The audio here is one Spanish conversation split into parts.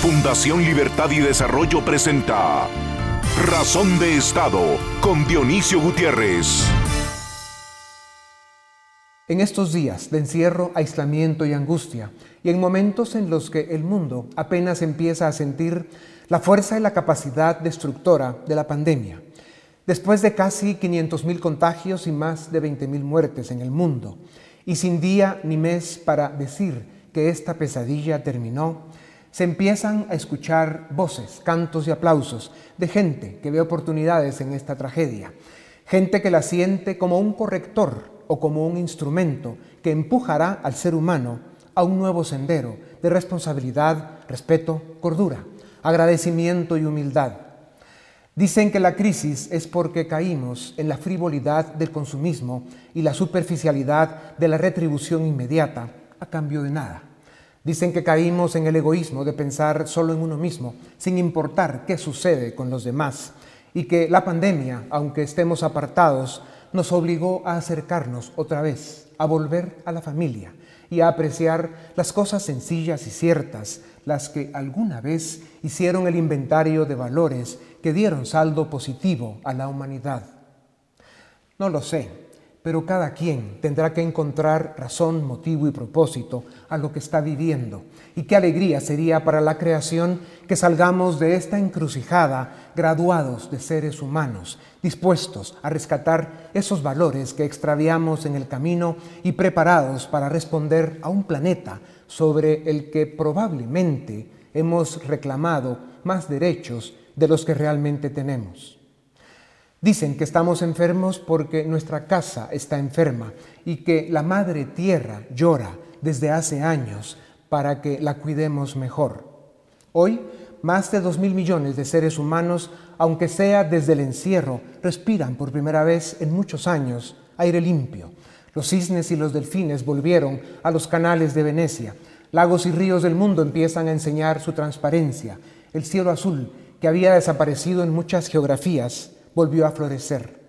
Fundación Libertad y Desarrollo presenta Razón de Estado con Dionisio Gutiérrez. En estos días de encierro, aislamiento y angustia, y en momentos en los que el mundo apenas empieza a sentir la fuerza y la capacidad destructora de la pandemia, después de casi 500.000 contagios y más de 20.000 muertes en el mundo, y sin día ni mes para decir que esta pesadilla terminó, se empiezan a escuchar voces, cantos y aplausos de gente que ve oportunidades en esta tragedia, gente que la siente como un corrector o como un instrumento que empujará al ser humano a un nuevo sendero de responsabilidad, respeto, cordura, agradecimiento y humildad. Dicen que la crisis es porque caímos en la frivolidad del consumismo y la superficialidad de la retribución inmediata a cambio de nada. Dicen que caímos en el egoísmo de pensar solo en uno mismo, sin importar qué sucede con los demás, y que la pandemia, aunque estemos apartados, nos obligó a acercarnos otra vez, a volver a la familia y a apreciar las cosas sencillas y ciertas, las que alguna vez hicieron el inventario de valores que dieron saldo positivo a la humanidad. No lo sé, pero cada quien tendrá que encontrar razón, motivo y propósito a lo que está viviendo. Y qué alegría sería para la creación que salgamos de esta encrucijada graduados de seres humanos, dispuestos a rescatar esos valores que extraviamos en el camino y preparados para responder a un planeta sobre el que probablemente hemos reclamado más derechos de los que realmente tenemos. Dicen que estamos enfermos porque nuestra casa está enferma y que la madre tierra llora desde hace años para que la cuidemos mejor. Hoy, más de dos mil millones de seres humanos, aunque sea desde el encierro, respiran por primera vez en muchos años aire limpio. Los cisnes y los delfines volvieron a los canales de Venecia. Lagos y ríos del mundo empiezan a enseñar su transparencia. El cielo azul, que había desaparecido en muchas geografías, volvió a florecer.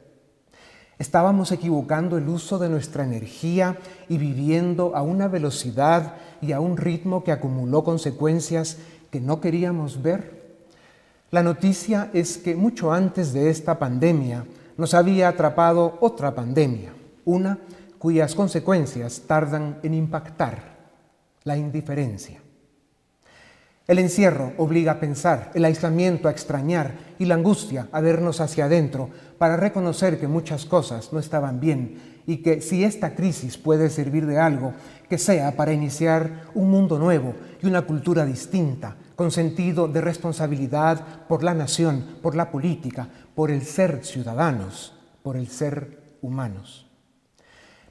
Estábamos equivocando el uso de nuestra energía y viviendo a una velocidad y a un ritmo que acumuló consecuencias que no queríamos ver. La noticia es que mucho antes de esta pandemia nos había atrapado otra pandemia, una cuyas consecuencias tardan en impactar, la indiferencia. El encierro obliga a pensar, el aislamiento a extrañar y la angustia a vernos hacia adentro para reconocer que muchas cosas no estaban bien y que si esta crisis puede servir de algo, que sea para iniciar un mundo nuevo y una cultura distinta, con sentido de responsabilidad por la nación, por la política, por el ser ciudadanos, por el ser humanos.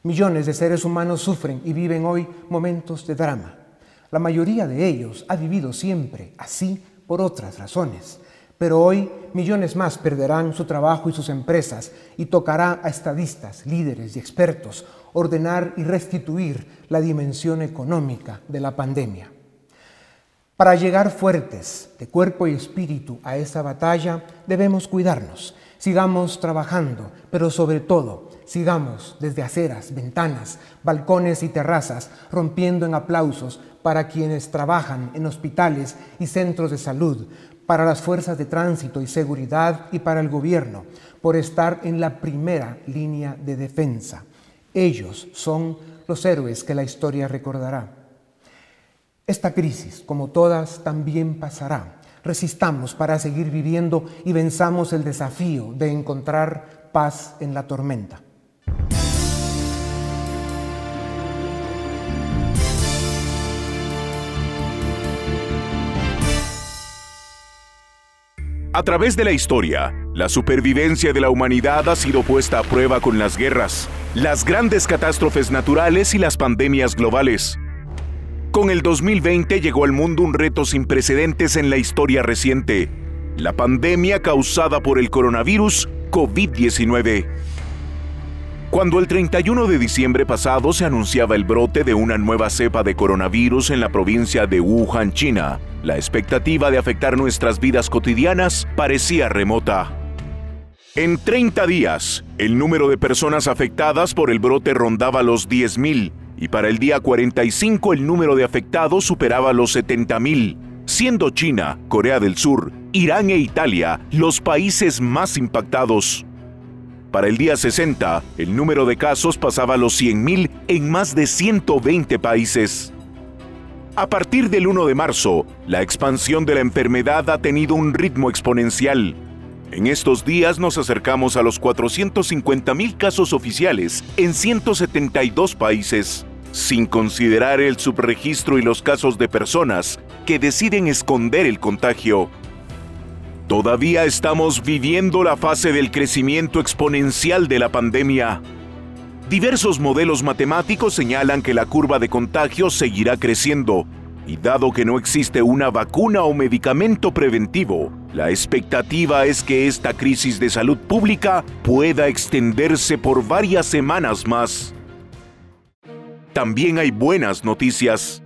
Millones de seres humanos sufren y viven hoy momentos de drama la mayoría de ellos ha vivido siempre así por otras razones, pero hoy millones más perderán su trabajo y sus empresas y tocará a estadistas, líderes y expertos ordenar y restituir la dimensión económica de la pandemia. Para llegar fuertes de cuerpo y espíritu a esa batalla debemos cuidarnos, sigamos trabajando, pero sobre todo sigamos desde aceras, ventanas, balcones y terrazas, rompiendo en aplausos para quienes trabajan en hospitales y centros de salud, para las fuerzas de tránsito y seguridad y para el gobierno, por estar en la primera línea de defensa. Ellos son los héroes que la historia recordará. Esta crisis, como todas, también pasará. Resistamos para seguir viviendo y venzamos el desafío de encontrar paz en la tormenta. A través de la historia, la supervivencia de la humanidad ha sido puesta a prueba con las guerras, las grandes catástrofes naturales y las pandemias globales. Con el 2020 llegó al mundo un reto sin precedentes en la historia reciente, la pandemia causada por el coronavirus COVID-19. Cuando el 31 de diciembre pasado se anunciaba el brote de una nueva cepa de coronavirus en la provincia de Wuhan, China, la expectativa de afectar nuestras vidas cotidianas parecía remota. En 30 días, el número de personas afectadas por el brote rondaba los 10.000 y para el día 45 el número de afectados superaba los 70.000, siendo China, Corea del Sur, Irán e Italia los países más impactados. Para el día 60, el número de casos pasaba los 100.000 en más de 120 países. A partir del 1 de marzo, la expansión de la enfermedad ha tenido un ritmo exponencial. En estos días nos acercamos a los 450.000 casos oficiales en 172 países, sin considerar el subregistro y los casos de personas que deciden esconder el contagio. Todavía estamos viviendo la fase del crecimiento exponencial de la pandemia. Diversos modelos matemáticos señalan que la curva de contagio seguirá creciendo, y dado que no existe una vacuna o medicamento preventivo, la expectativa es que esta crisis de salud pública pueda extenderse por varias semanas más. También hay buenas noticias.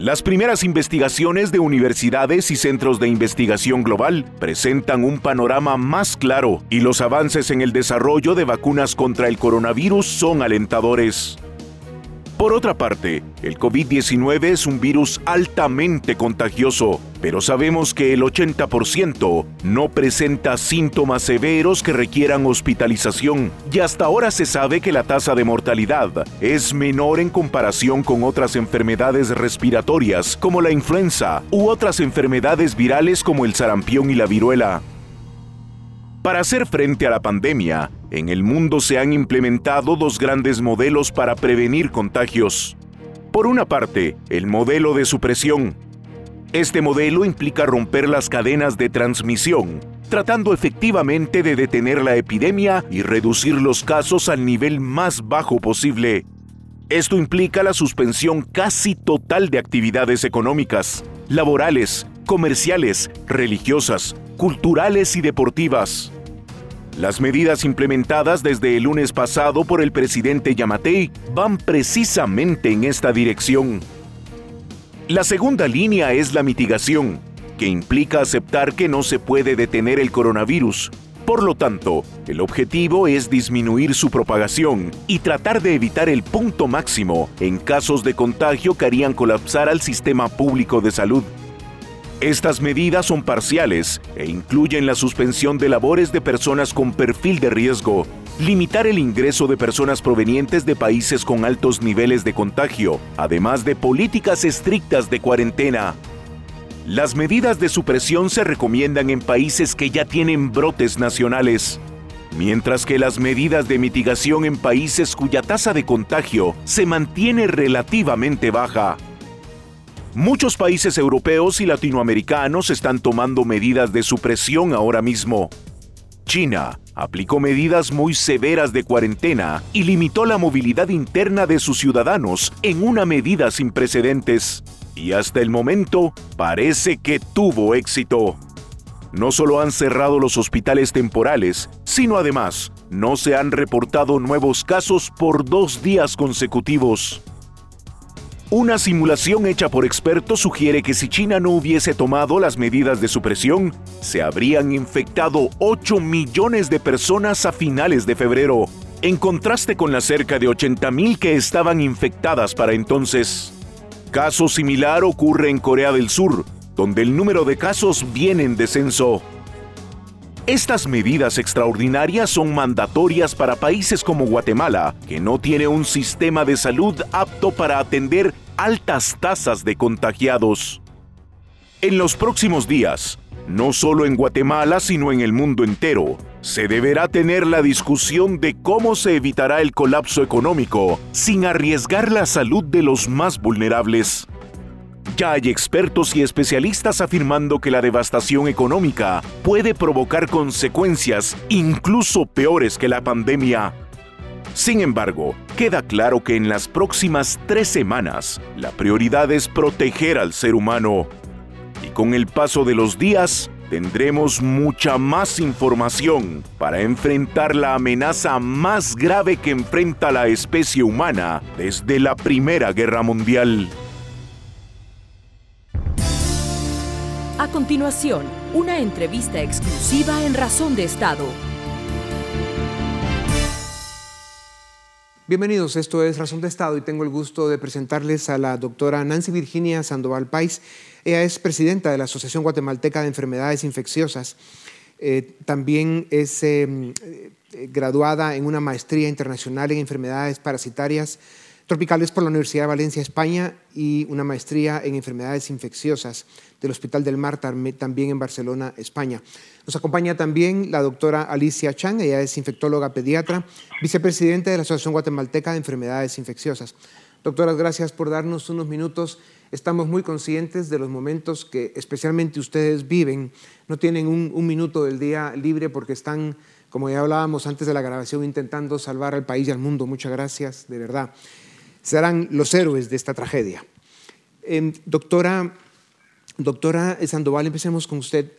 Las primeras investigaciones de universidades y centros de investigación global presentan un panorama más claro y los avances en el desarrollo de vacunas contra el coronavirus son alentadores. Por otra parte, el COVID-19 es un virus altamente contagioso, pero sabemos que el 80% no presenta síntomas severos que requieran hospitalización y hasta ahora se sabe que la tasa de mortalidad es menor en comparación con otras enfermedades respiratorias como la influenza u otras enfermedades virales como el sarampión y la viruela. Para hacer frente a la pandemia, en el mundo se han implementado dos grandes modelos para prevenir contagios. Por una parte, el modelo de supresión. Este modelo implica romper las cadenas de transmisión, tratando efectivamente de detener la epidemia y reducir los casos al nivel más bajo posible. Esto implica la suspensión casi total de actividades económicas, laborales, comerciales, religiosas, culturales y deportivas. Las medidas implementadas desde el lunes pasado por el presidente Yamatei van precisamente en esta dirección. La segunda línea es la mitigación, que implica aceptar que no se puede detener el coronavirus. Por lo tanto, el objetivo es disminuir su propagación y tratar de evitar el punto máximo en casos de contagio que harían colapsar al sistema público de salud. Estas medidas son parciales e incluyen la suspensión de labores de personas con perfil de riesgo, limitar el ingreso de personas provenientes de países con altos niveles de contagio, además de políticas estrictas de cuarentena. Las medidas de supresión se recomiendan en países que ya tienen brotes nacionales, mientras que las medidas de mitigación en países cuya tasa de contagio se mantiene relativamente baja. Muchos países europeos y latinoamericanos están tomando medidas de supresión ahora mismo. China aplicó medidas muy severas de cuarentena y limitó la movilidad interna de sus ciudadanos en una medida sin precedentes. Y hasta el momento parece que tuvo éxito. No solo han cerrado los hospitales temporales, sino además no se han reportado nuevos casos por dos días consecutivos. Una simulación hecha por expertos sugiere que si China no hubiese tomado las medidas de supresión, se habrían infectado 8 millones de personas a finales de febrero, en contraste con las cerca de 80.000 que estaban infectadas para entonces. Caso similar ocurre en Corea del Sur, donde el número de casos viene en descenso. Estas medidas extraordinarias son mandatorias para países como Guatemala, que no tiene un sistema de salud apto para atender altas tasas de contagiados. En los próximos días, no solo en Guatemala, sino en el mundo entero, se deberá tener la discusión de cómo se evitará el colapso económico sin arriesgar la salud de los más vulnerables. Ya hay expertos y especialistas afirmando que la devastación económica puede provocar consecuencias incluso peores que la pandemia. Sin embargo, queda claro que en las próximas tres semanas, la prioridad es proteger al ser humano. Y con el paso de los días, tendremos mucha más información para enfrentar la amenaza más grave que enfrenta la especie humana desde la Primera Guerra Mundial. A continuación, una entrevista exclusiva en Razón de Estado Bienvenidos, esto es Razón de Estado y tengo el gusto de presentarles a la doctora Nancy Virginia Sandoval Pais. Ella es presidenta de la Asociación Guatemalteca de Enfermedades Infecciosas. Eh, también es em, eh, graduada en una maestría internacional en enfermedades parasitarias tropicales por la Universidad de Valencia, España, y una maestría en enfermedades infecciosas del Hospital del Mar, también en Barcelona, España. Nos acompaña también la doctora Alicia Chang, ella es infectóloga pediatra, vicepresidente de la Asociación Guatemalteca de Enfermedades Infecciosas. Doctoras, gracias por darnos unos minutos. Estamos muy conscientes de los momentos que especialmente ustedes viven. No tienen un, un minuto del día libre porque están, como ya hablábamos antes de la grabación, intentando salvar al país y al mundo. Muchas gracias, de verdad serán los héroes de esta tragedia. Em, doctora, doctora Sandoval, empecemos con usted.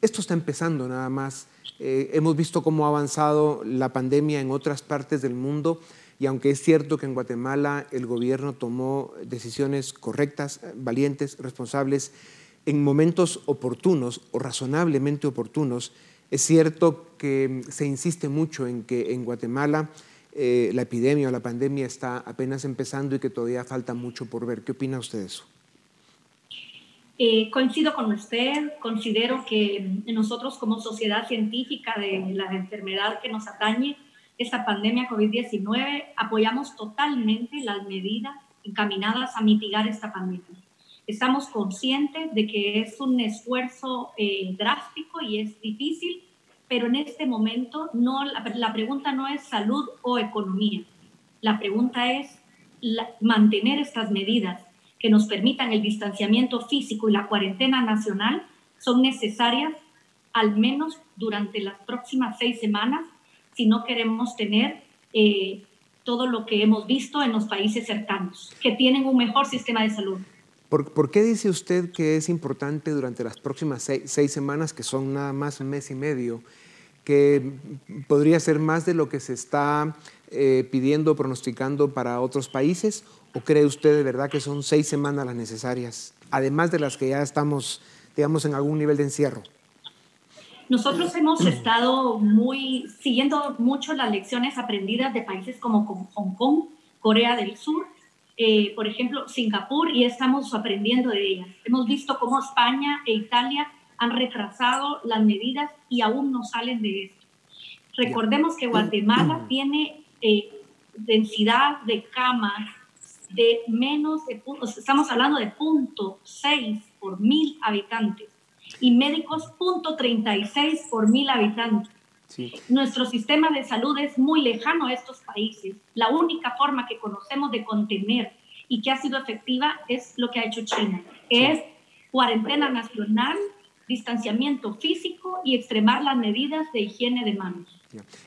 Esto está empezando nada más. Eh, hemos visto cómo ha avanzado la pandemia en otras partes del mundo y aunque es cierto que en Guatemala el gobierno tomó decisiones correctas, valientes, responsables, en momentos oportunos o razonablemente oportunos, es cierto que se insiste mucho en que en Guatemala eh, la epidemia o la pandemia está apenas empezando y que todavía falta mucho por ver. ¿Qué opina usted de eso? Eh, coincido con usted, considero que nosotros como sociedad científica de la enfermedad que nos atañe, esta pandemia COVID-19, apoyamos totalmente las medidas encaminadas a mitigar esta pandemia. Estamos conscientes de que es un esfuerzo eh, drástico y es difícil, pero en este momento no, la, pregunta no es salud o economía. La pregunta es mantener estas medidas que nos permitan el distanciamiento físico y la cuarentena nacional son necesarias al menos durante las próximas seis semanas si no queremos tener eh, todo lo que hemos visto en los países cercanos, que tienen un mejor sistema de salud. ¿Por, qué dice usted que es importante durante las próximas seis, semanas, que son nada más un mes y medio, que podría ser más de lo que se está eh, pidiendo, pronosticando para otros países? ¿O cree usted de verdad que son seis semanas las necesarias, además de las que ya estamos, digamos, en algún nivel de encierro? Nosotros hemos estado muy siguiendo mucho las lecciones aprendidas de países como Hong Kong, Corea del Sur, eh, por ejemplo, Singapur, y estamos aprendiendo de ellas. Hemos visto cómo España e Italia han retrasado las medidas y aún no salen de esto. Recordemos que Guatemala tiene eh, densidad de camas de menos de, estamos hablando de punto 6 por mil habitantes y médicos punto 36 por mil habitantes. Nuestro sistema de salud es muy lejano a estos países. La única forma que conocemos de contener y que ha sido efectiva es lo que ha hecho China, es cuarentena nacional, distanciamiento físico y extremar las medidas de higiene de manos.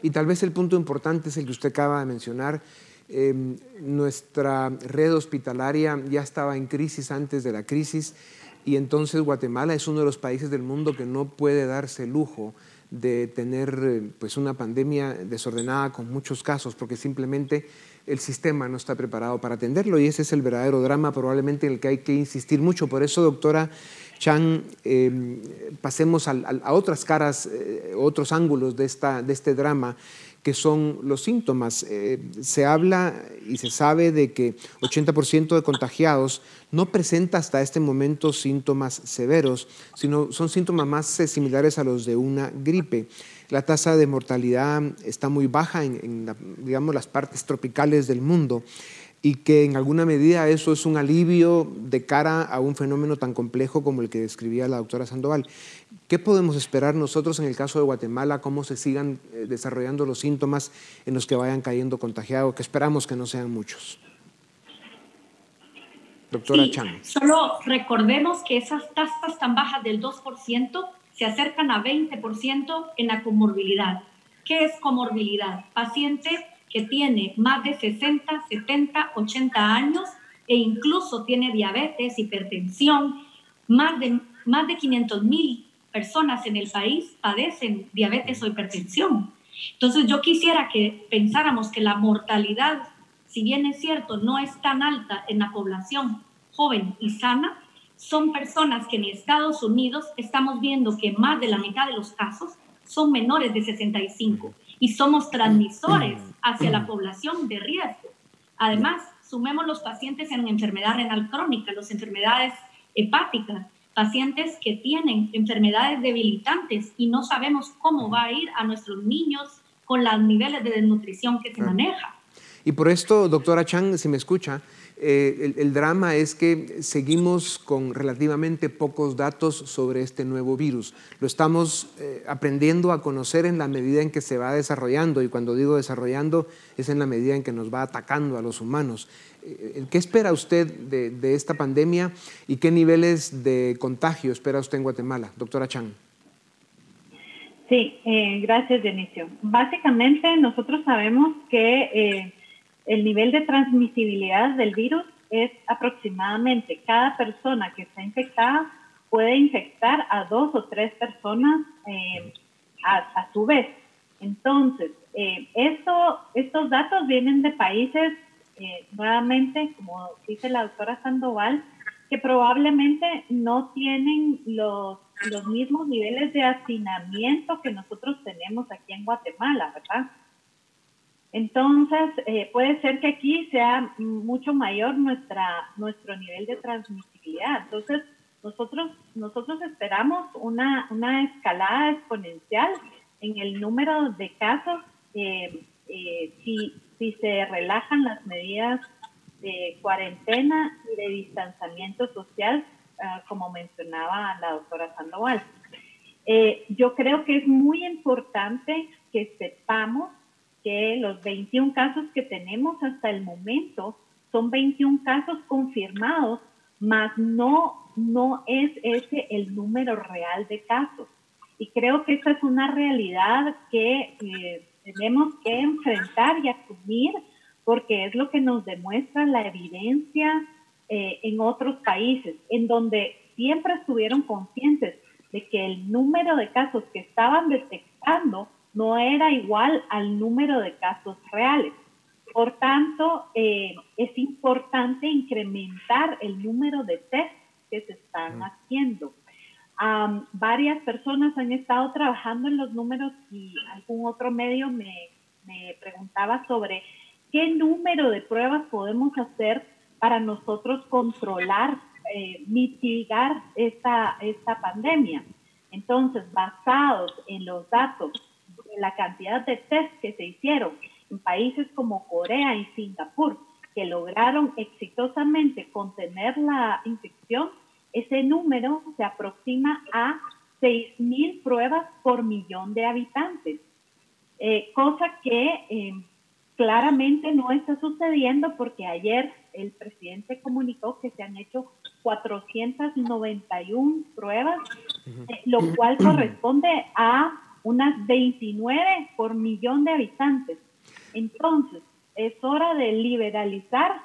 Y tal vez el punto importante es el que usted acaba de mencionar. Em, nuestra red hospitalaria ya estaba en crisis antes de la crisis y entonces Guatemala es uno de los países del mundo que no puede darse lujo de tener eh, pues una pandemia desordenada con muchos casos, porque simplemente el sistema no está preparado para atenderlo y ese es el verdadero drama probablemente en el que hay que insistir mucho. Por eso, doctora Chan, em, pasemos a, otras caras, eh, otros ángulos de, este drama que son los síntomas. Eh, se habla y se sabe de que 80% de contagiados no presenta hasta este momento síntomas severos, sino son síntomas más eh, similares a los de una gripe. La tasa de mortalidad está muy baja en, digamos, las partes tropicales del mundo y que en alguna medida eso es un alivio de cara a un fenómeno tan complejo como el que describía la doctora Sandoval. ¿Qué podemos esperar nosotros en el caso de Guatemala? ¿Cómo se sigan eh, desarrollando los síntomas en los que vayan cayendo contagiados? Que esperamos que no sean muchos. Doctora Chan. Solo recordemos que esas tasas tan bajas del 2% se acercan a 20% en la comorbilidad. ¿Qué es comorbilidad? Pacientes que tiene más de 60, 70, 80 años e incluso tiene diabetes, hipertensión. Más de, más de 500 mil personas en el país padecen diabetes o hipertensión. Entonces yo quisiera que pensáramos que la mortalidad, si bien es cierto, no es tan alta en la población joven y sana, son personas que en Estados Unidos estamos viendo que más de la mitad de los casos son menores de 65 y somos transmisores hacia la población de riesgo. Además, sumemos los pacientes en enfermedad renal crónica, las enfermedades hepáticas, pacientes que tienen enfermedades debilitantes y no sabemos cómo va a ir a nuestros niños con los niveles de desnutrición que se maneja. Y por esto, doctora Chang, si me escucha, eh, el, drama es que seguimos con relativamente pocos datos sobre este nuevo virus. Lo estamos eh, aprendiendo a conocer en la medida en que se va desarrollando y cuando digo desarrollando es en la medida en que nos va atacando a los humanos. Eh, ¿Qué espera usted de, de, esta pandemia y qué niveles de contagio espera usted en Guatemala? Doctora Chang. Sí, gracias Dionisio. Básicamente nosotros sabemos que el nivel de transmisibilidad del virus es aproximadamente cada persona que está infectada puede infectar a dos o tres personas eh, a, su vez. Entonces, eh, esto, estos datos vienen de países, eh, nuevamente, como dice la doctora Sandoval, que probablemente no tienen los, los mismos niveles de hacinamiento que nosotros tenemos aquí en Guatemala, ¿verdad? Entonces, eh, puede ser que aquí sea mucho mayor nuestra, nuestro nivel de transmisibilidad. Entonces, nosotros, nosotros esperamos una, una escalada exponencial en el número de casos eh, eh, si, si se relajan las medidas de cuarentena y de distanciamiento social, ah, como mencionaba la doctora Sandoval. yo creo que es muy importante que sepamos que los 21 casos que tenemos hasta el momento son 21 casos confirmados, más no, no es ese el número real de casos. Y creo que esta es una realidad que eh, tenemos que enfrentar y asumir porque es lo que nos demuestra la evidencia eh, en otros países, en donde siempre estuvieron conscientes de que el número de casos que estaban detectando no era igual al número de casos reales. Por tanto, eh, es importante incrementar el número de test que se están haciendo. varias personas han estado trabajando en los números y algún otro medio me, preguntaba sobre qué número de pruebas podemos hacer para nosotros controlar, eh, mitigar esta, esta pandemia. Entonces, basados en los datos la cantidad de test que se hicieron en países como Corea y Singapur, que lograron exitosamente contener la infección, ese número se aproxima a 6.000 pruebas por millón de habitantes, eh, cosa que eh, claramente no está sucediendo porque ayer el presidente comunicó que se han hecho 491 pruebas, eh, lo cual corresponde a unas 29 por millón de habitantes. Entonces, es hora de liberalizar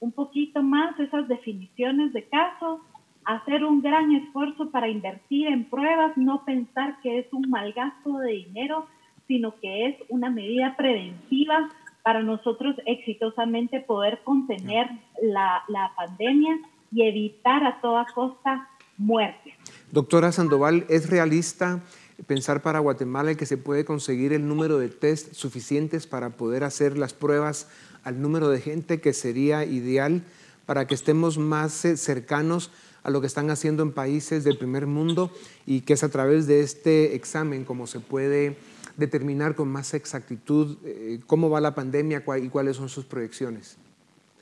un poquito más esas definiciones de casos, hacer un gran esfuerzo para invertir en pruebas, no pensar que es un mal gasto de dinero, sino que es una medida preventiva para nosotros exitosamente poder contener la, la pandemia y evitar a toda costa muerte. Doctora Sandoval, ¿es realista pensar para Guatemala que se puede conseguir el número de test suficientes para poder hacer las pruebas al número de gente que sería ideal para que estemos más eh, cercanos a lo que están haciendo en países del primer mundo y que es a través de este examen como se puede determinar con más exactitud eh, cómo va la pandemia y cuáles son sus proyecciones.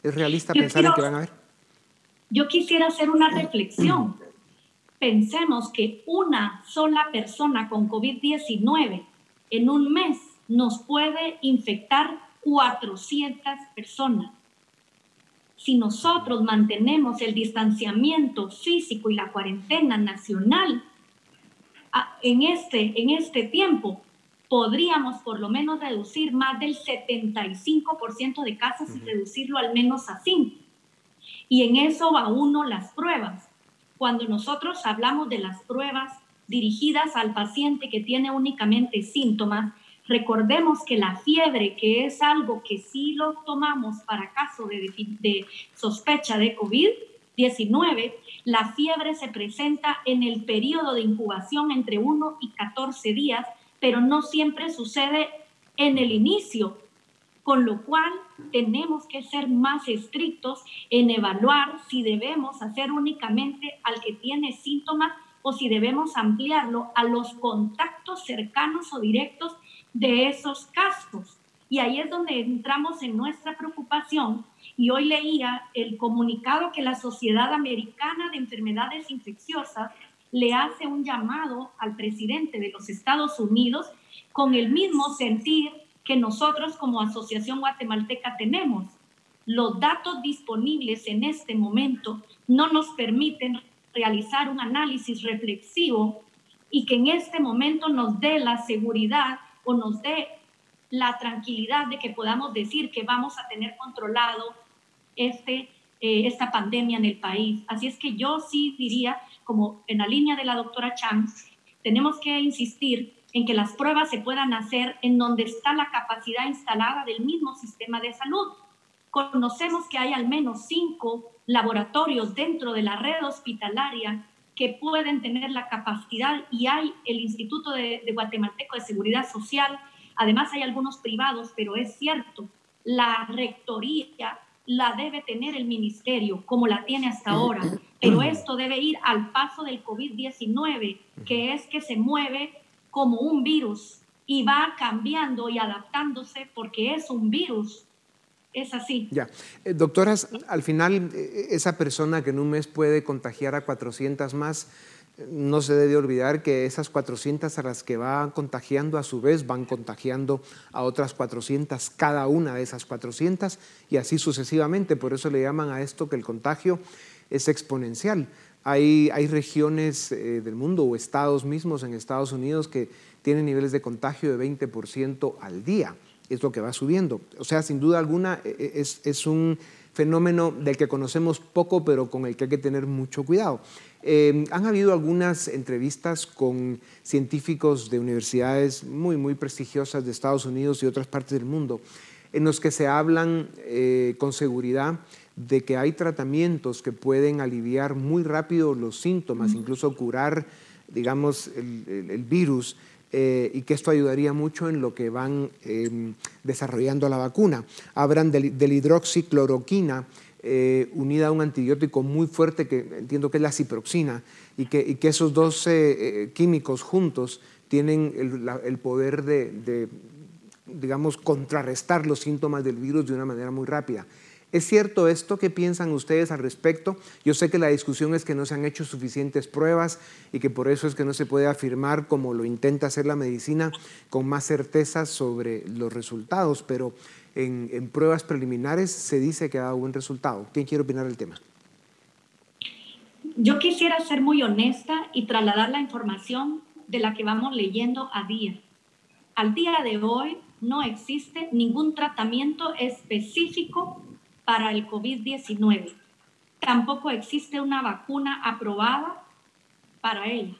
¿Es realista pensar en que van a ver? Yo quisiera hacer una reflexión pensemos que una sola persona con COVID-19 en un mes nos puede infectar 400 personas. Si nosotros mantenemos el distanciamiento físico y la cuarentena nacional en este, en este tiempo, podríamos por lo menos reducir más del 75% de casos y reducirlo al menos a 5. Y en eso va uno las pruebas cuando nosotros hablamos de las pruebas dirigidas al paciente que tiene únicamente síntomas, recordemos que la fiebre, que es algo que sí lo tomamos para caso de, sospecha de COVID-19, la fiebre se presenta en el periodo de incubación entre 1 y 14 días, pero no siempre sucede en el inicio, con lo cual tenemos que ser más estrictos en evaluar si debemos hacer únicamente al que tiene síntomas o si debemos ampliarlo a los contactos cercanos o directos de esos casos. Y ahí es donde entramos en nuestra preocupación. Y hoy leía el comunicado que la Sociedad Americana de Enfermedades Infecciosas le hace un llamado al presidente de los Estados Unidos con el mismo sentir que nosotros como Asociación Guatemalteca tenemos. Los datos disponibles en este momento no nos permiten realizar un análisis reflexivo y que en este momento nos dé la seguridad o nos dé la tranquilidad de que podamos decir que vamos a tener controlado este, eh, esta pandemia en el país. Así es que yo sí diría, como en la línea de la doctora Chang, tenemos que insistir en que las pruebas se puedan hacer en donde está la capacidad instalada del mismo sistema de salud. Conocemos que hay al menos cinco laboratorios dentro de la red hospitalaria que pueden tener la capacidad y hay el Instituto de, Guatemalteco de Seguridad Social, además hay algunos privados, pero es cierto, la rectoría la debe tener el ministerio como la tiene hasta ahora, pero esto debe ir al paso del COVID-19, que es que se mueve como un virus y va cambiando y adaptándose porque es un virus es así. Ya. Eh, doctoras, al final, eh, esa persona que en un mes puede contagiar a 400 más, no se debe olvidar que esas 400 a las que va contagiando a su vez van contagiando a otras 400 cada una de esas 400 y así sucesivamente. Por eso le llaman a esto que el contagio es exponencial. Hay, hay regiones eh, del mundo o estados mismos en Estados Unidos que tienen niveles de contagio de 20% al día es lo que va subiendo. O sea, sin duda alguna e, e, es, es un fenómeno del que conocemos poco, pero con el que hay que tener mucho cuidado. Eh, han habido algunas entrevistas con científicos de universidades muy, muy prestigiosas de Estados Unidos y otras partes del mundo, en los que se hablan eh, con seguridad de que hay tratamientos que pueden aliviar muy rápido los síntomas, incluso curar, digamos, el, el virus eh, y que esto ayudaría mucho en lo que van em, desarrollando la vacuna. Hablan del, hidroxicloroquina eh, unida a un antibiótico muy fuerte que entiendo que es la ciproxina y que, esos dos eh, químicos juntos tienen el, poder de, digamos, contrarrestar los síntomas del virus de una manera muy rápida. ¿Es cierto esto? ¿Qué piensan ustedes al respecto? Yo sé que la discusión es que no se han hecho suficientes pruebas y que por eso es que no se puede afirmar, como lo intenta hacer la medicina, con más certeza sobre los resultados, pero en, pruebas preliminares se dice que ha dado buen resultado. ¿Quién quiere opinar del tema? Yo quisiera ser muy honesta y trasladar la información de la que vamos leyendo a día. Al día de hoy no existe ningún tratamiento específico para el COVID-19. Tampoco existe una vacuna aprobada para ella.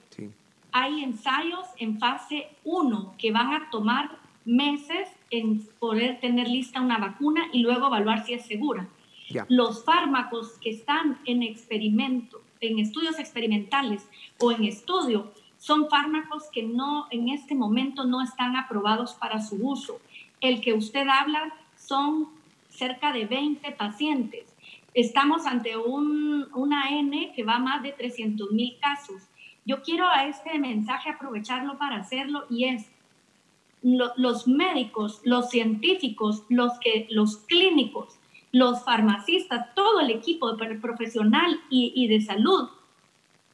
Hay ensayos en fase 1 que van a tomar meses en poder tener lista una vacuna y luego evaluar si es segura. Los fármacos que están en experimento, en estudios experimentales o en estudio, son fármacos que no en este momento no están aprobados para su uso. El que usted habla son cerca de 20 pacientes. Estamos ante un, una N que va más de 300 mil casos. Yo quiero a este mensaje aprovecharlo para hacerlo y es, los médicos, los científicos, los, que, los clínicos, los farmacistas, todo el equipo profesional y de salud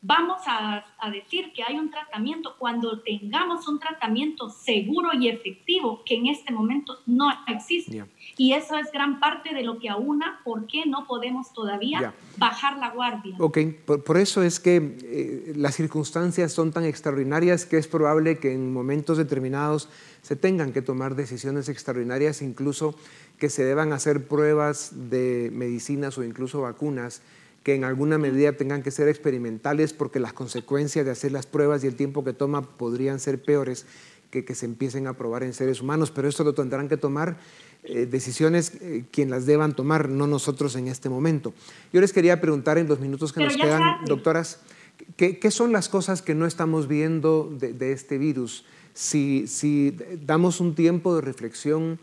vamos a, decir que hay un tratamiento cuando tengamos un tratamiento seguro y efectivo que en este momento no existe. Y eso es gran parte de lo que aúna por qué no podemos todavía bajar la guardia. Ok, por, eso es que eh, las circunstancias son tan extraordinarias que es probable que en momentos determinados se tengan que tomar decisiones extraordinarias, incluso que se deban hacer pruebas de medicinas o incluso vacunas que en alguna medida tengan que ser experimentales porque las consecuencias de hacer las pruebas y el tiempo que toma podrían ser peores que que se empiecen a probar en seres humanos, pero esto lo tendrán que tomar eh, decisiones eh, quien las deban tomar, no nosotros en este momento. Yo les quería preguntar en los minutos que nos quedan, doctoras, ¿qué, son las cosas que no estamos viendo de, este virus? si, si damos un tiempo de reflexión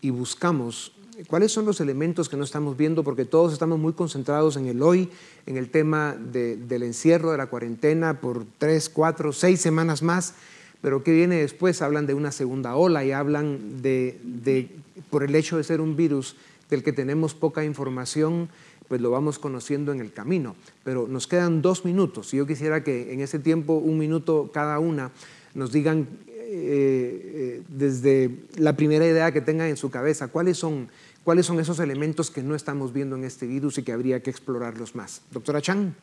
y buscamos cuáles son los elementos que no estamos viendo, porque todos estamos muy concentrados en el hoy, en el tema del encierro, de la cuarentena por tres, cuatro, seis semanas más, pero ¿qué viene después? Hablan de una segunda ola y hablan de, de, por el hecho de ser un virus del que tenemos poca información, pues lo vamos conociendo en el camino. Pero nos quedan dos minutos y yo quisiera que en ese tiempo, un minuto cada una, nos digan eh, eh, desde la primera idea que tengan en su cabeza, ¿cuáles son, cuáles son esos elementos que no estamos viendo en este virus y que habría que explorarlos más. Doctora Chang.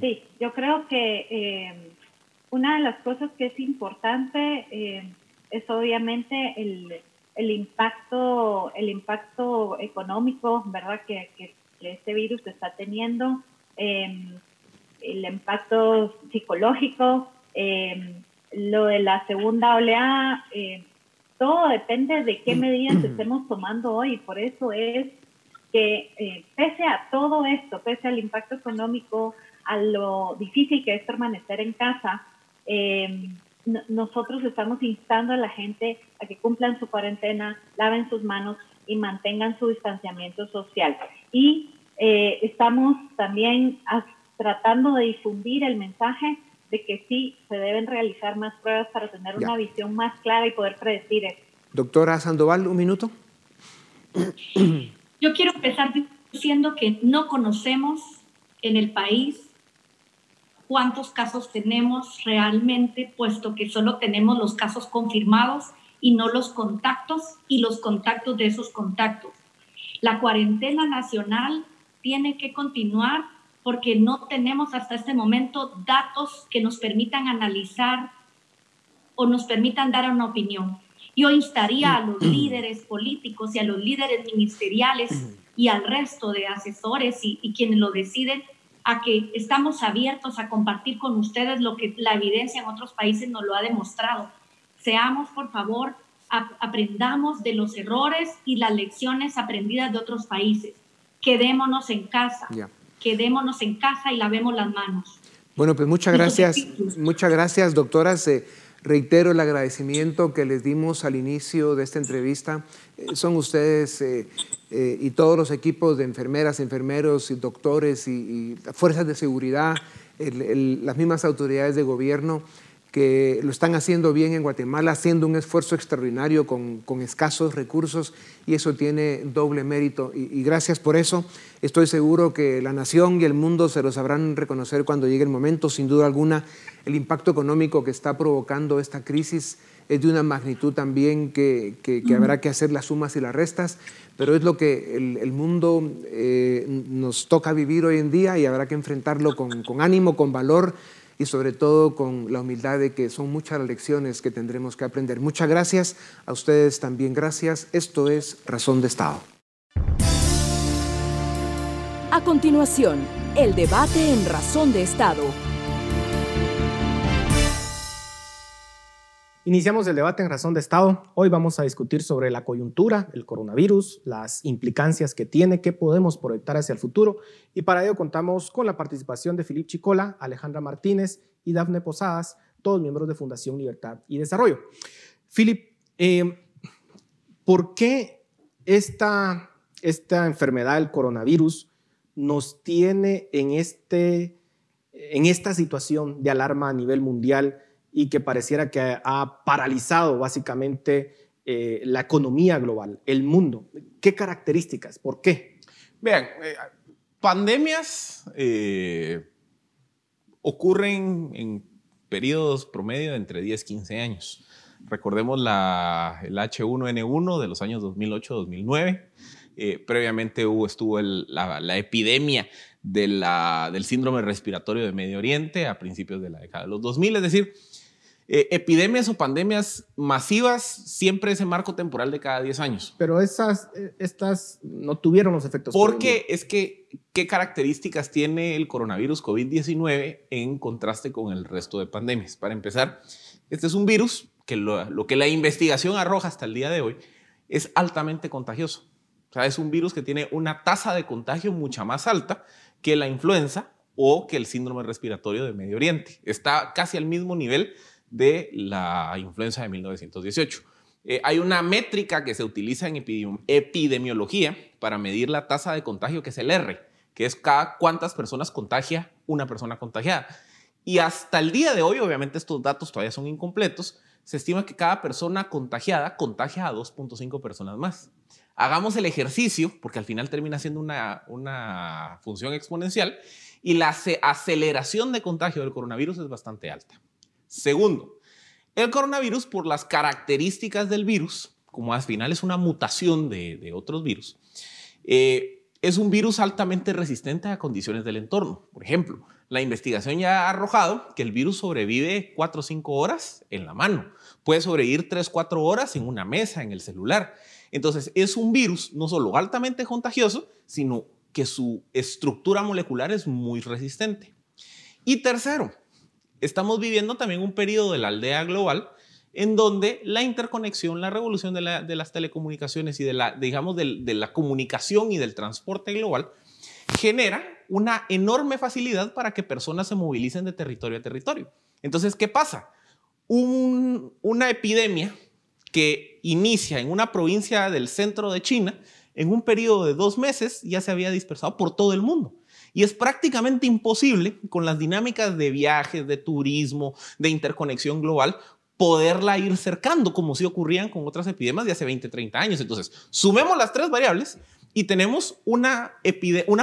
Sí, yo creo que eh, una de las cosas que es importante es obviamente el, el, impacto, el impacto económico, ¿verdad? Que, que, este virus está teniendo, el impacto psicológico, lo de la segunda oleada, eh, todo depende de qué medidas estemos tomando hoy. Por eso es que eh, pese a todo esto, pese al impacto económico, a lo difícil que es permanecer en casa, em, nosotros estamos instando a la gente a que cumplan su cuarentena, laven sus manos y mantengan su distanciamiento social. Y eh, estamos también tratando de difundir el mensaje de que sí se deben realizar más pruebas para tener una visión más clara y poder predecir eso. Doctora Sandoval, un minuto. Yo quiero empezar diciendo que no conocemos en el país cuántos casos tenemos realmente, puesto que solo tenemos los casos confirmados y no los contactos y los contactos de esos contactos. La cuarentena nacional tiene que continuar porque no tenemos hasta este momento datos que nos permitan analizar o nos permitan dar una opinión. Yo instaría a los líderes políticos y a los líderes ministeriales y al resto de asesores y, quienes lo deciden a que estamos abiertos a compartir con ustedes lo que la evidencia en otros países nos lo ha demostrado. Seamos, por favor, aprendamos de los errores y las lecciones aprendidas de otros países. Quedémonos en casa quedémonos en casa y lavemos las manos. Bueno, pues muchas gracias, muchas gracias, doctoras. Eh, reitero el agradecimiento que les dimos al inicio de esta entrevista. Eh, son ustedes eh, y todos los equipos de enfermeras, enfermeros y doctores y, fuerzas de seguridad, las mismas autoridades de gobierno que lo están haciendo bien en Guatemala, haciendo un esfuerzo extraordinario con, escasos recursos y eso tiene doble mérito. Y, gracias por eso. Estoy seguro que la nación y el mundo se lo sabrán reconocer cuando llegue el momento. Sin duda alguna, el impacto económico que está provocando esta crisis es de una magnitud también que, habrá que hacer las sumas y las restas, pero es lo que el, mundo eh, nos toca vivir hoy en día y habrá que enfrentarlo con, con ánimo, con valor y sobre todo con la humildad de que son muchas lecciones que tendremos que aprender. Muchas gracias, a ustedes también gracias. Esto es Razón de Estado. A continuación, el debate en Razón de Estado Iniciamos el debate en razón de Estado. Hoy vamos a discutir sobre la coyuntura, el coronavirus, las implicancias que tiene, qué podemos proyectar hacia el futuro. Y para ello contamos con la participación de Filip Chicola, Alejandra Martínez y Dafne Posadas, todos miembros de Fundación Libertad y Desarrollo. Filip, eh, ¿por qué esta, esta enfermedad, el coronavirus, nos tiene en, este, en esta situación de alarma a nivel mundial? Y que pareciera que ha paralizado básicamente eh, la economía global, el mundo. ¿Qué características? ¿Por qué? Vean, eh, pandemias eh, ocurren en periodos promedio de entre 10 y 15 años. Recordemos la, el H1N1 de los años 2008-2009. previamente hubo, estuvo la, la, epidemia de la, del síndrome respiratorio de Medio Oriente a principios de la década de los 2000. Es decir, eh, epidemias o pandemias masivas siempre ese marco temporal de cada 10 años. Pero esas, eh, estas no tuvieron los efectos. Porque es que, ¿qué características tiene el coronavirus COVID-19 en contraste con el resto de pandemias? Para empezar, este es un virus que lo, lo que la investigación arroja hasta el día de hoy es altamente contagioso. O sea, es un virus que tiene una tasa de contagio mucha más alta que la influenza o que el síndrome respiratorio de Medio Oriente. Está casi al mismo nivel de la influenza de 1918. Eh, hay una métrica que se utiliza en epidemiología para medir la tasa de contagio, que es el R, que es cada cuántas personas contagia una persona contagiada. Y hasta el día de hoy, obviamente estos datos todavía son incompletos, se estima que cada persona contagiada contagia a 2.5 personas más. Hagamos el ejercicio, porque al final termina siendo una, una función exponencial, y la aceleración de contagio del coronavirus es bastante alta. Segundo, el coronavirus, por las características del virus, como al final es una mutación de, otros virus, eh, es un virus altamente resistente a condiciones del entorno. Por ejemplo, la investigación ya ha arrojado que el virus sobrevive 4 o 5 horas en la mano. Puede sobrevivir 3 o 4 horas en una mesa, en el celular. Entonces, es un virus no solo altamente contagioso, sino que su estructura molecular es muy resistente. Y tercero, estamos viviendo también un periodo de la aldea global en donde la interconexión, la revolución de, las telecomunicaciones y de la, digamos, de, la comunicación y del transporte global genera una enorme facilidad para que personas se movilicen de territorio a territorio. Entonces, ¿qué pasa? una epidemia que inicia en una provincia del centro de China, en un periodo de dos meses ya se había dispersado por todo el mundo. Y es prácticamente imposible con las dinámicas de viajes, de turismo, de interconexión global, poderla ir cercando como si ocurrían con otras epidemias de hace 20, 30 años. Entonces, sumemos las tres variables y tenemos una,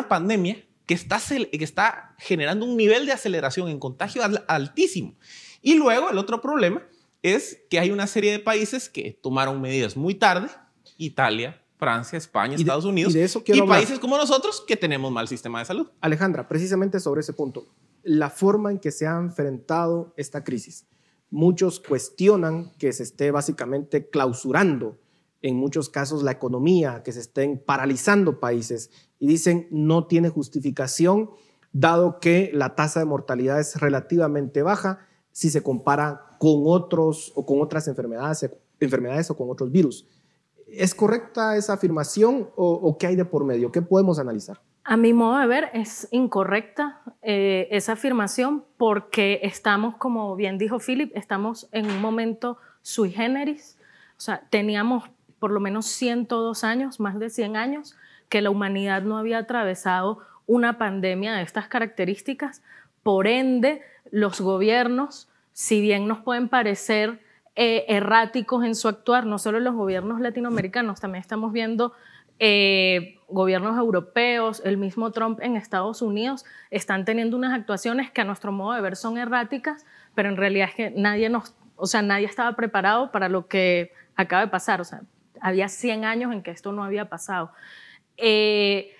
pandemia que está, que está generando un nivel de aceleración en contagio altísimo. Y luego el otro problema es que hay una serie de países que tomaron medidas muy tarde, Italia, Francia, España, Estados Unidos y, países como nosotros que tenemos mal sistema de salud. Alejandra, precisamente sobre ese punto, la forma en que se ha enfrentado esta crisis. Muchos cuestionan que se esté básicamente clausurando en muchos casos la economía, que se estén paralizando países y dicen no tiene justificación dado que la tasa de mortalidad es relativamente baja si se compara con otros o con otras enfermedades, enfermedades o con otros virus. ¿Es correcta esa afirmación o, qué hay de por medio? ¿Qué podemos analizar? A mi modo de ver, es incorrecta eh, esa afirmación porque estamos, como bien dijo Philip, estamos en un momento sui generis. O sea, teníamos por lo menos 102 años, más de 100 años, que la humanidad no había atravesado una pandemia de estas características. Por ende, los gobiernos, si bien nos pueden parecer eh, erráticos en su actuar, no solo los gobiernos latinoamericanos, también estamos viendo eh, gobiernos europeos, el mismo Trump en Estados Unidos, están teniendo unas actuaciones que a nuestro modo de ver son erráticas, pero en realidad es que nadie nos, o sea, nadie estaba preparado para lo que acaba de pasar, o sea, había 100 años en que esto no había pasado. Eh,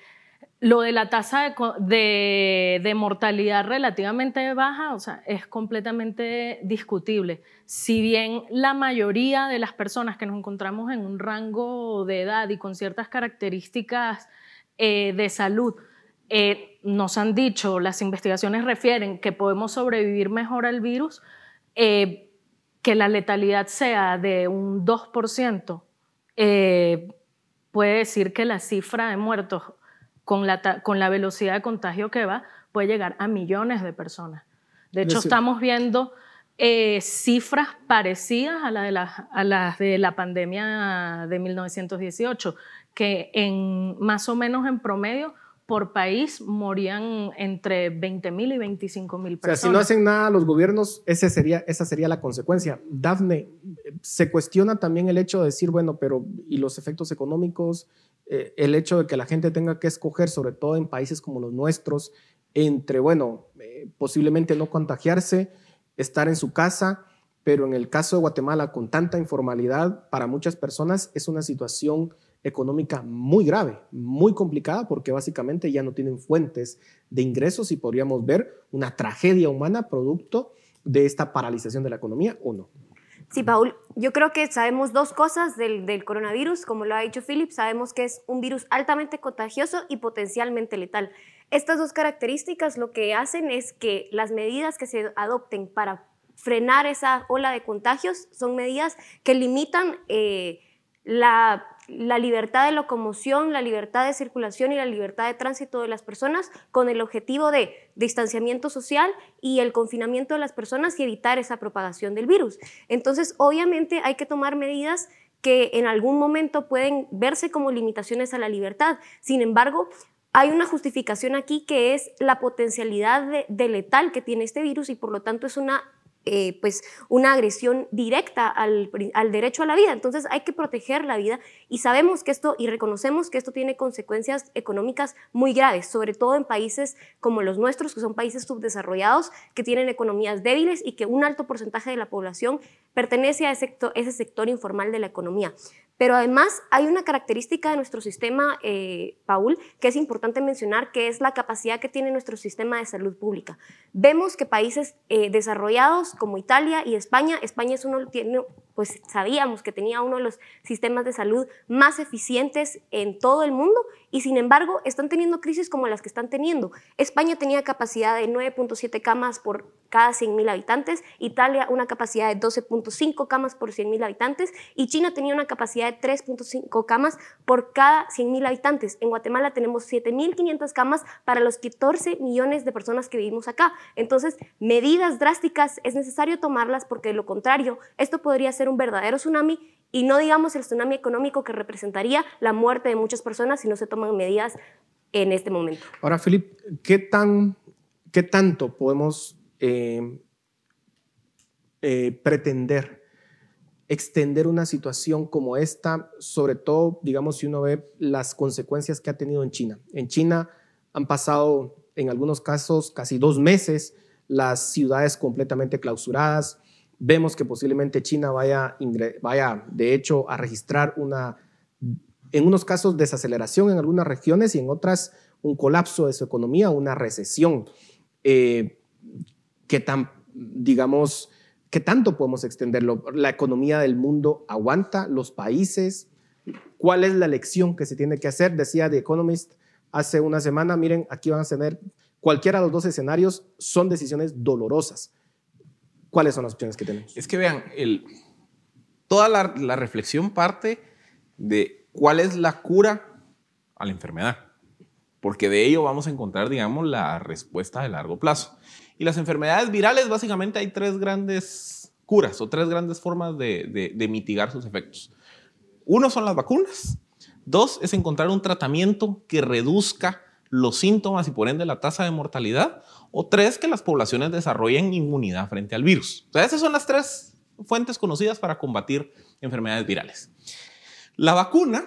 lo de la tasa de, mortalidad relativamente baja, o sea, es completamente discutible. Si bien la mayoría de las personas que nos encontramos en un rango de edad y con ciertas características eh, de salud eh, nos han dicho, las investigaciones refieren que podemos sobrevivir mejor al virus, eh, que la letalidad sea de un 2%, puede decir que la cifra de muertos con la, con la velocidad de contagio que va, puede llegar a millones de personas. De hecho, estamos viendo eh, cifras parecidas a, la de la, a las de la pandemia de 1918, que en más o menos en promedio por país morían entre 20.000 y 25.000 personas. O sea, si no hacen nada los gobiernos, ese sería, esa sería la consecuencia. Dafne, se cuestiona también el hecho de decir, bueno, pero ¿y los efectos económicos? Eh, el hecho de que la gente tenga que escoger, sobre todo en países como los nuestros, entre, bueno, eh, posiblemente no contagiarse, estar en su casa, pero en el caso de Guatemala, con tanta informalidad, para muchas personas es una situación económica muy grave, muy complicada, porque básicamente ya no tienen fuentes de ingresos y podríamos ver una tragedia humana producto de esta paralización de la economía o no. Sí, Paul, yo creo que sabemos dos cosas del, coronavirus, como lo ha dicho Philip, sabemos que es un virus altamente contagioso y potencialmente letal. Estas dos características lo que hacen es que las medidas que se adopten para frenar esa ola de contagios son medidas que limitan eh, la la libertad de locomoción, la libertad de circulación y la libertad de tránsito de las personas con el objetivo de distanciamiento social y el confinamiento de las personas y evitar esa propagación del virus. Entonces, obviamente hay que tomar medidas que en algún momento pueden verse como limitaciones a la libertad. Sin embargo, hay una justificación aquí que es la potencialidad de, letal que tiene este virus y por lo tanto es una eh, pues una agresión directa al, derecho a la vida. Entonces hay que proteger la vida y sabemos que esto y reconocemos que esto tiene consecuencias económicas muy graves, sobre todo en países como los nuestros, que son países subdesarrollados, que tienen economías débiles y que un alto porcentaje de la población pertenece a ese ese sector informal de la economía. Pero además hay una característica de nuestro sistema, eh, Paul, que es importante mencionar, que es la capacidad que tiene nuestro sistema de salud pública. Vemos que países eh, desarrollados como Italia y España, España es uno, tiene, pues sabíamos que tenía uno de los sistemas de salud más eficientes en todo el mundo y sin embargo están teniendo crisis como las que están teniendo. España tenía capacidad de 9.7 camas por cada 100.000 habitantes, Italia una capacidad de 12.5 camas por 100.000 habitantes y China tenía una capacidad de 3.5 camas por cada 100.000 habitantes. En Guatemala tenemos 7.500 camas para los 14 millones de personas que vivimos acá. Entonces, medidas drásticas es necesario tomarlas porque de lo contrario, esto podría ser un verdadero tsunami y no digamos el tsunami económico que representaría la muerte de muchas personas si no se toman medidas en este momento. Ahora, Philip, ¿qué, tan, qué tanto podemos eh, eh, pretender extender una situación como esta, sobre todo, digamos, si uno ve las consecuencias que ha tenido en China? En China han pasado, en algunos casos, casi dos meses, las ciudades completamente clausuradas, Vemos que posiblemente China vaya, vaya, de hecho, a registrar una, en unos casos, desaceleración en algunas regiones y en otras un colapso de su economía, una recesión. Eh, ¿Qué tan, digamos, qué tanto podemos extenderlo? ¿La economía del mundo aguanta? ¿Los países? ¿Cuál es la lección que se tiene que hacer? Decía The Economist hace una semana, miren, aquí van a tener cualquiera de los dos escenarios, son decisiones dolorosas ¿Cuáles son las opciones que tenemos? Es que vean, el, toda la, reflexión parte de cuál es la cura a la enfermedad, porque de ello vamos a encontrar, digamos, la respuesta de largo plazo. Y las enfermedades virales, básicamente hay tres grandes curas o tres grandes formas de, mitigar sus efectos. Uno son las vacunas. Dos es encontrar un tratamiento que reduzca los síntomas y por ende la tasa de mortalidad. O tres, que las poblaciones desarrollen inmunidad frente al virus. O esas son las tres fuentes conocidas para combatir enfermedades virales. La vacuna,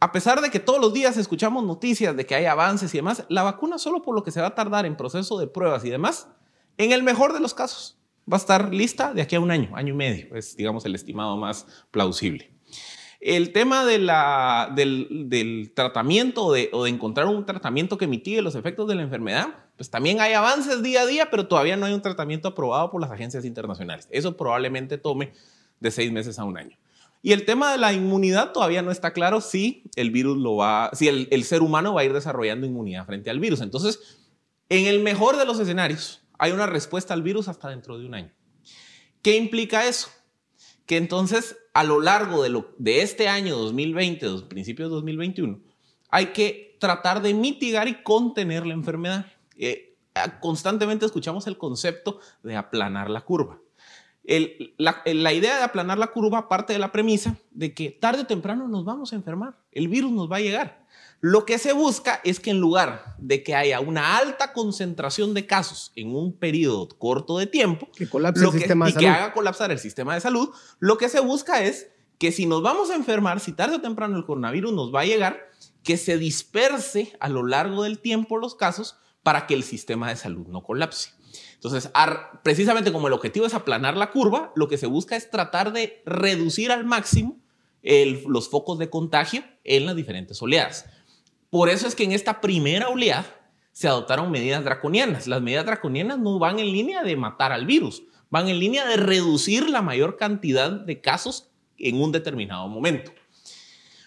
a pesar de que todos los días escuchamos noticias de que hay avances y demás, la vacuna solo por lo que se va a tardar en proceso de pruebas y demás, en el mejor de los casos, va a estar lista de aquí a un año, año y medio, es digamos el estimado más plausible. El tema del, tratamiento o de encontrar un tratamiento que mitigue los efectos de la enfermedad, pues también hay avances día a día, pero todavía no hay un tratamiento aprobado por las agencias internacionales. Eso probablemente tome de seis meses a un año. Y el tema de la inmunidad todavía no está claro si el virus lo va, si el ser humano va a ir desarrollando inmunidad frente al virus. Entonces, en el mejor de los escenarios, hay una respuesta al virus hasta dentro de un año. ¿Qué implica eso? Que entonces, a lo largo de, lo, de este año 2020, principios de 2021, hay que tratar de mitigar y contener la enfermedad. Eh, constantemente escuchamos el concepto de aplanar la curva. la, la, idea de aplanar la curva parte de la premisa de que tarde o temprano nos vamos a enfermar, el virus nos va a llegar. Lo que se busca es que en lugar de que haya una alta concentración de casos en un periodo corto de tiempo, que colapse el sistema de y que haga colapsar el sistema de salud, lo que se busca es que si nos vamos a enfermar, si tarde o temprano el coronavirus nos va a llegar, que se disperse a lo largo del tiempo los casos para que el sistema de salud no colapse. Entonces, precisamente como el objetivo es aplanar la curva, lo que se busca es tratar de reducir al máximo los focos de contagio en las diferentes oleadas. Por eso es que en esta primera oleada se adoptaron medidas draconianas. Las medidas draconianas no van en línea de matar al virus, van en línea de reducir la mayor cantidad de casos en un determinado momento.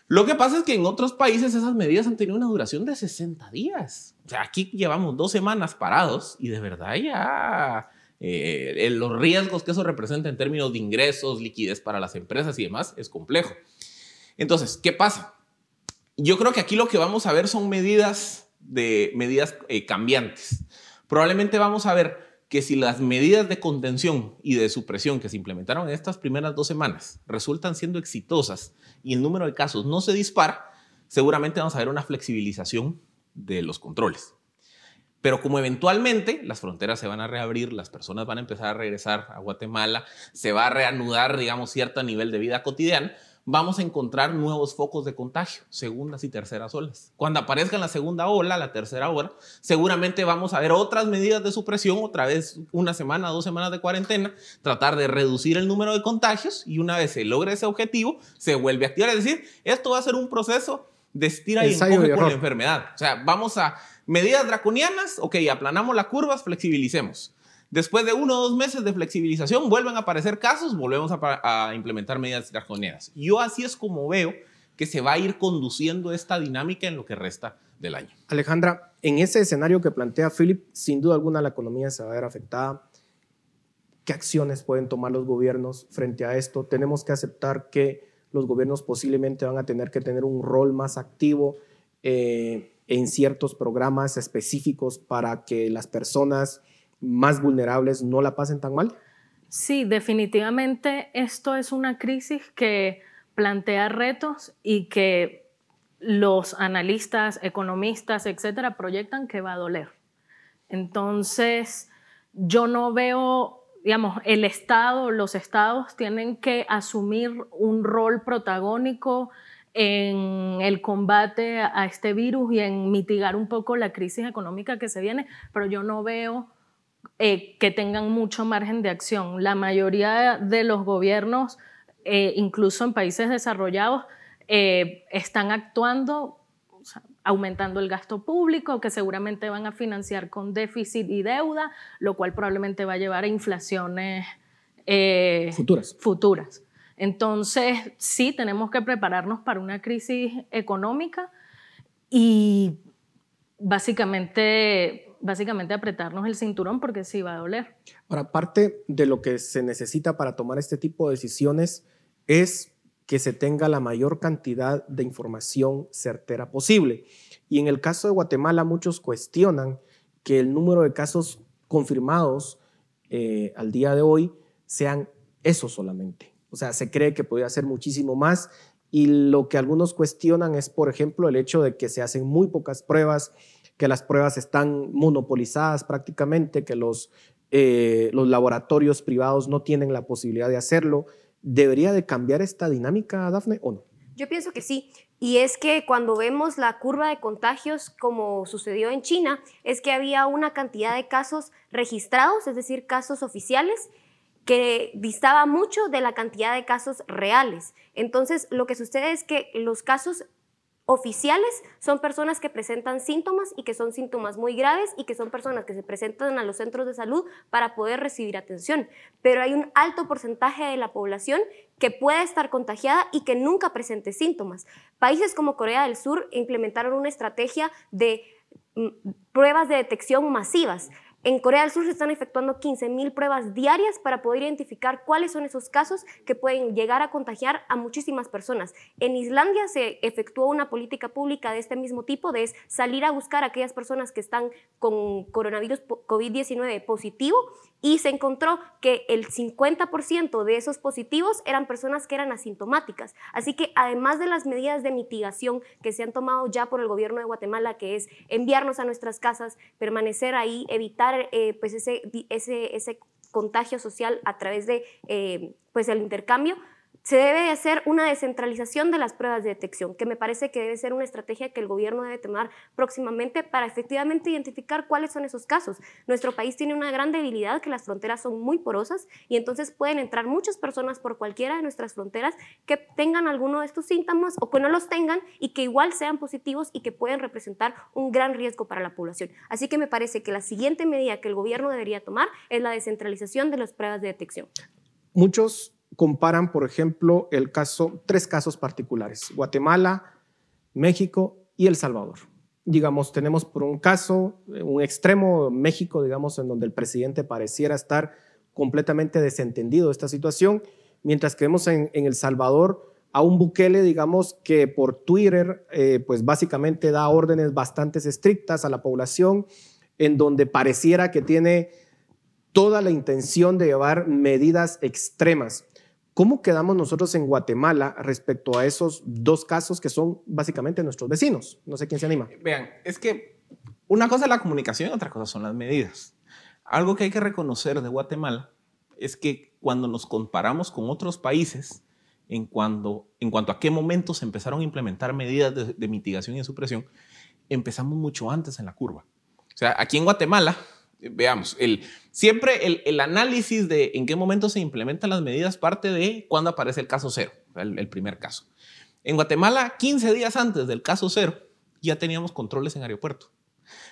Lo que pasa es que en otros países esas medidas han tenido una duración de 60 días. O sea, aquí llevamos dos semanas parados y de verdad ya eh, los riesgos que eso representa en términos de ingresos, liquidez para las empresas y demás es complejo. Entonces, ¿qué pasa? Yo creo que aquí lo que vamos a ver son medidas de medidas eh, cambiantes. Probablemente vamos a ver que si las medidas de contención y de supresión que se implementaron en estas primeras dos semanas resultan siendo exitosas y el número de casos no se dispara, seguramente vamos a ver una flexibilización de los controles. Pero como eventualmente las fronteras se van a reabrir, las personas van a empezar a regresar a Guatemala, se va a reanudar, digamos, cierto nivel de vida cotidiana, vamos a encontrar nuevos focos de contagio, segundas y terceras olas. Cuando aparezca la segunda ola, la tercera ola, seguramente vamos a ver otras medidas de supresión, otra vez una semana, dos semanas de cuarentena, tratar de reducir el número de contagios y una vez se logre ese objetivo, se vuelve a activar. Es decir, esto va a ser un proceso de estira y encoge con la enfermedad. O sea, vamos a medidas draconianas, ok, aplanamos las curvas, flexibilicemos. Después de uno o dos meses de flexibilización, vuelven a aparecer casos, volvemos a, implementar medidas draconianas. Yo así es como veo que se va a ir conduciendo esta dinámica en lo que resta del año. Alejandra, en ese escenario que plantea Philip, sin duda alguna la economía se va a ver afectada. ¿Qué acciones pueden tomar los gobiernos frente a esto? Tenemos que aceptar que los gobiernos posiblemente van a tener que tener un rol más activo eh, en ciertos programas específicos para que las personas más vulnerables no la pasen tan mal? Sí, definitivamente esto es una crisis que plantea retos y que los analistas, economistas, etcétera, proyectan que va a doler. Entonces, yo no veo, digamos, el Estado, los estados tienen que asumir un rol protagónico en el combate a este virus y en mitigar un poco la crisis económica que se viene, pero yo no veo eh, que tengan mucho margen de acción. La mayoría de los gobiernos, eh, incluso en países desarrollados, eh, están actuando aumentando el gasto público, que seguramente van a financiar con déficit y deuda, lo cual probablemente va a llevar a inflaciones futuras. futuras. Entonces, sí, tenemos que prepararnos para una crisis económica y básicamente básicamente apretarnos el cinturón porque sí va a doler. Ahora, parte de lo que se necesita para tomar este tipo de decisiones es que se tenga la mayor cantidad de información certera posible. Y en el caso de Guatemala, muchos cuestionan que el número de casos confirmados eh, al día de hoy sean eso solamente. O sea, se cree que podría ser muchísimo más y lo que algunos cuestionan es, por ejemplo, el hecho de que se hacen muy pocas pruebas, que las pruebas están monopolizadas prácticamente, que los, eh, los laboratorios privados no tienen la posibilidad de hacerlo. ¿Debería de cambiar esta dinámica, Dafne, o no? Yo pienso que sí. Y es que cuando vemos la curva de contagios, como sucedió en China, es que había una cantidad de casos registrados, es decir, casos oficiales, que distaba mucho de la cantidad de casos reales. Entonces, lo que sucede es que los casos oficiales son personas que presentan síntomas y que son síntomas muy graves y que son personas que se presentan a los centros de salud para poder recibir atención. Pero hay un alto porcentaje de la población que puede estar contagiada y que nunca presente síntomas. Países como Corea del Sur implementaron una estrategia de mm, pruebas de detección masivas. En Corea del Sur se están efectuando 15.000 pruebas diarias para poder identificar cuáles son esos casos que pueden llegar a contagiar a muchísimas personas. En Islandia se efectuó una política pública de este mismo tipo, de salir a buscar a aquellas personas que están con coronavirus COVID-19 positivo y se encontró que el 50% de esos positivos eran personas que eran asintomáticas. Así que además de las medidas de mitigación que se han tomado ya por el gobierno de Guatemala, que es enviarnos a nuestras casas, permanecer ahí, evitar eh, pues ese, ese, ese, contagio social a través de eh, pues el intercambio, se debe de hacer una descentralización de las pruebas de detección, que me parece que debe ser una estrategia que el gobierno debe tomar próximamente para efectivamente identificar cuáles son esos casos. Nuestro país tiene una gran debilidad, que las fronteras son muy porosas y entonces pueden entrar muchas personas por cualquiera de nuestras fronteras que tengan alguno de estos síntomas o que no los tengan y que igual sean positivos y que pueden representar un gran riesgo para la población. Así que me parece que la siguiente medida que el gobierno debería tomar es la descentralización de las pruebas de detección. Muchos comparan, por ejemplo, el caso, tres casos particulares, Guatemala, México y El Salvador. Digamos, tenemos por un caso, un extremo, México, digamos, en donde el presidente pareciera estar completamente desentendido de esta situación, mientras que vemos en, El Salvador a un Bukele, digamos, que por Twitter, eh, pues básicamente da órdenes bastante estrictas a la población, en donde pareciera que tiene toda la intención de llevar medidas extremas. ¿Cómo quedamos nosotros en Guatemala respecto a esos dos casos que son básicamente nuestros vecinos? No sé quién se anima. Vean, es que una cosa es la comunicación y otra cosa son las medidas. Algo que hay que reconocer de Guatemala es que cuando nos comparamos con otros países, en, cuando, en cuanto a qué momentos empezaron a implementar medidas de, mitigación y supresión, empezamos mucho antes en la curva. O sea, aquí en Guatemala, eh, veamos, el, siempre el, el, análisis de en qué momento se implementan las medidas parte de cuando aparece el caso cero, el, primer caso. En Guatemala, 15 días antes del caso cero, ya teníamos controles en aeropuerto.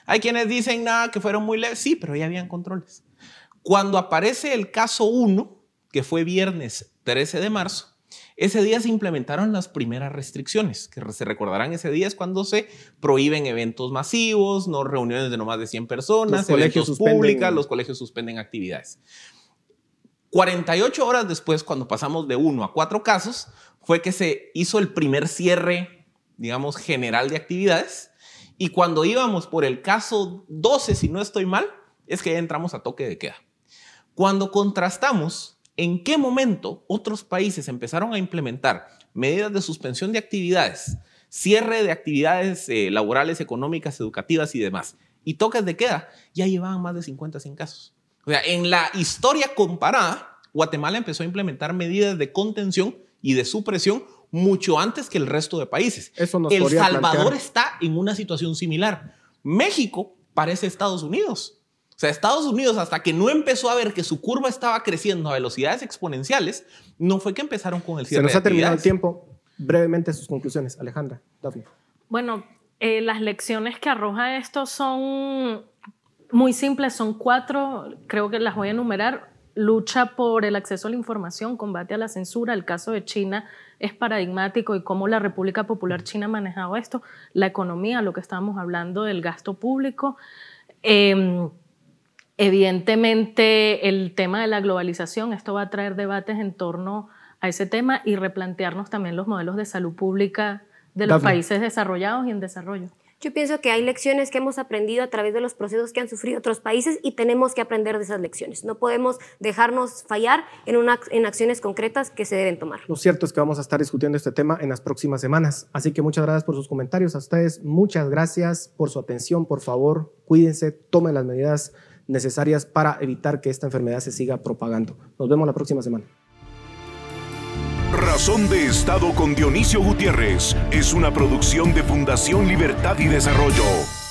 Hay quienes dicen nada que fueron muy leves, sí, pero ya habían controles. Cuando aparece el caso 1, que fue viernes 13 de marzo, ese día se implementaron las primeras restricciones, que se recordarán ese día es cuando se prohíben eventos masivos, no reuniones de no más de 100 personas, los eventos públicos, los colegios suspenden actividades. 48 horas después, cuando pasamos de uno a cuatro casos, fue que se hizo el primer cierre, digamos, general de actividades. Y cuando íbamos por el caso 12, si no estoy mal, es que ya entramos a toque de queda. Cuando contrastamos en qué momento otros países empezaron a implementar medidas de suspensión de actividades, cierre de actividades eh, laborales, económicas, educativas y demás, y toques de queda, ya llevaban más de 50, 100 casos. O sea, en la historia comparada, Guatemala empezó a implementar medidas de contención y de supresión mucho antes que el resto de países. Eso el Salvador está en una situación similar. México parece Estados Unidos. O sea, Estados Unidos, hasta que no empezó a ver que su curva estaba creciendo a velocidades exponenciales, no fue que empezaron con el cierre. Se nos ha terminado el tiempo. Brevemente sus conclusiones, Alejandra. Daphne. Bueno, eh, las lecciones que arroja esto son muy simples, son cuatro, creo que las voy a enumerar. Lucha por el acceso a la información, combate a la censura. El caso de China es paradigmático y cómo la República Popular China ha manejado esto. La economía, lo que estábamos hablando del gasto público. Eh, Evidentemente, el tema de la globalización, esto va a traer debates en torno a ese tema y replantearnos también los modelos de salud pública de los países desarrollados y en desarrollo. Yo pienso que hay lecciones que hemos aprendido a través de los procesos que han sufrido otros países y tenemos que aprender de esas lecciones. No podemos dejarnos fallar en, una, en acciones concretas que se deben tomar. Lo cierto es que vamos a estar discutiendo este tema en las próximas semanas. Así que muchas gracias por sus comentarios. A ustedes muchas gracias por su atención. Por favor, cuídense, tomen las medidas necesarias para evitar que esta enfermedad se siga propagando. Nos vemos la próxima semana. Razón de Estado con Dionisio Gutiérrez es una producción de Fundación Libertad y Desarrollo.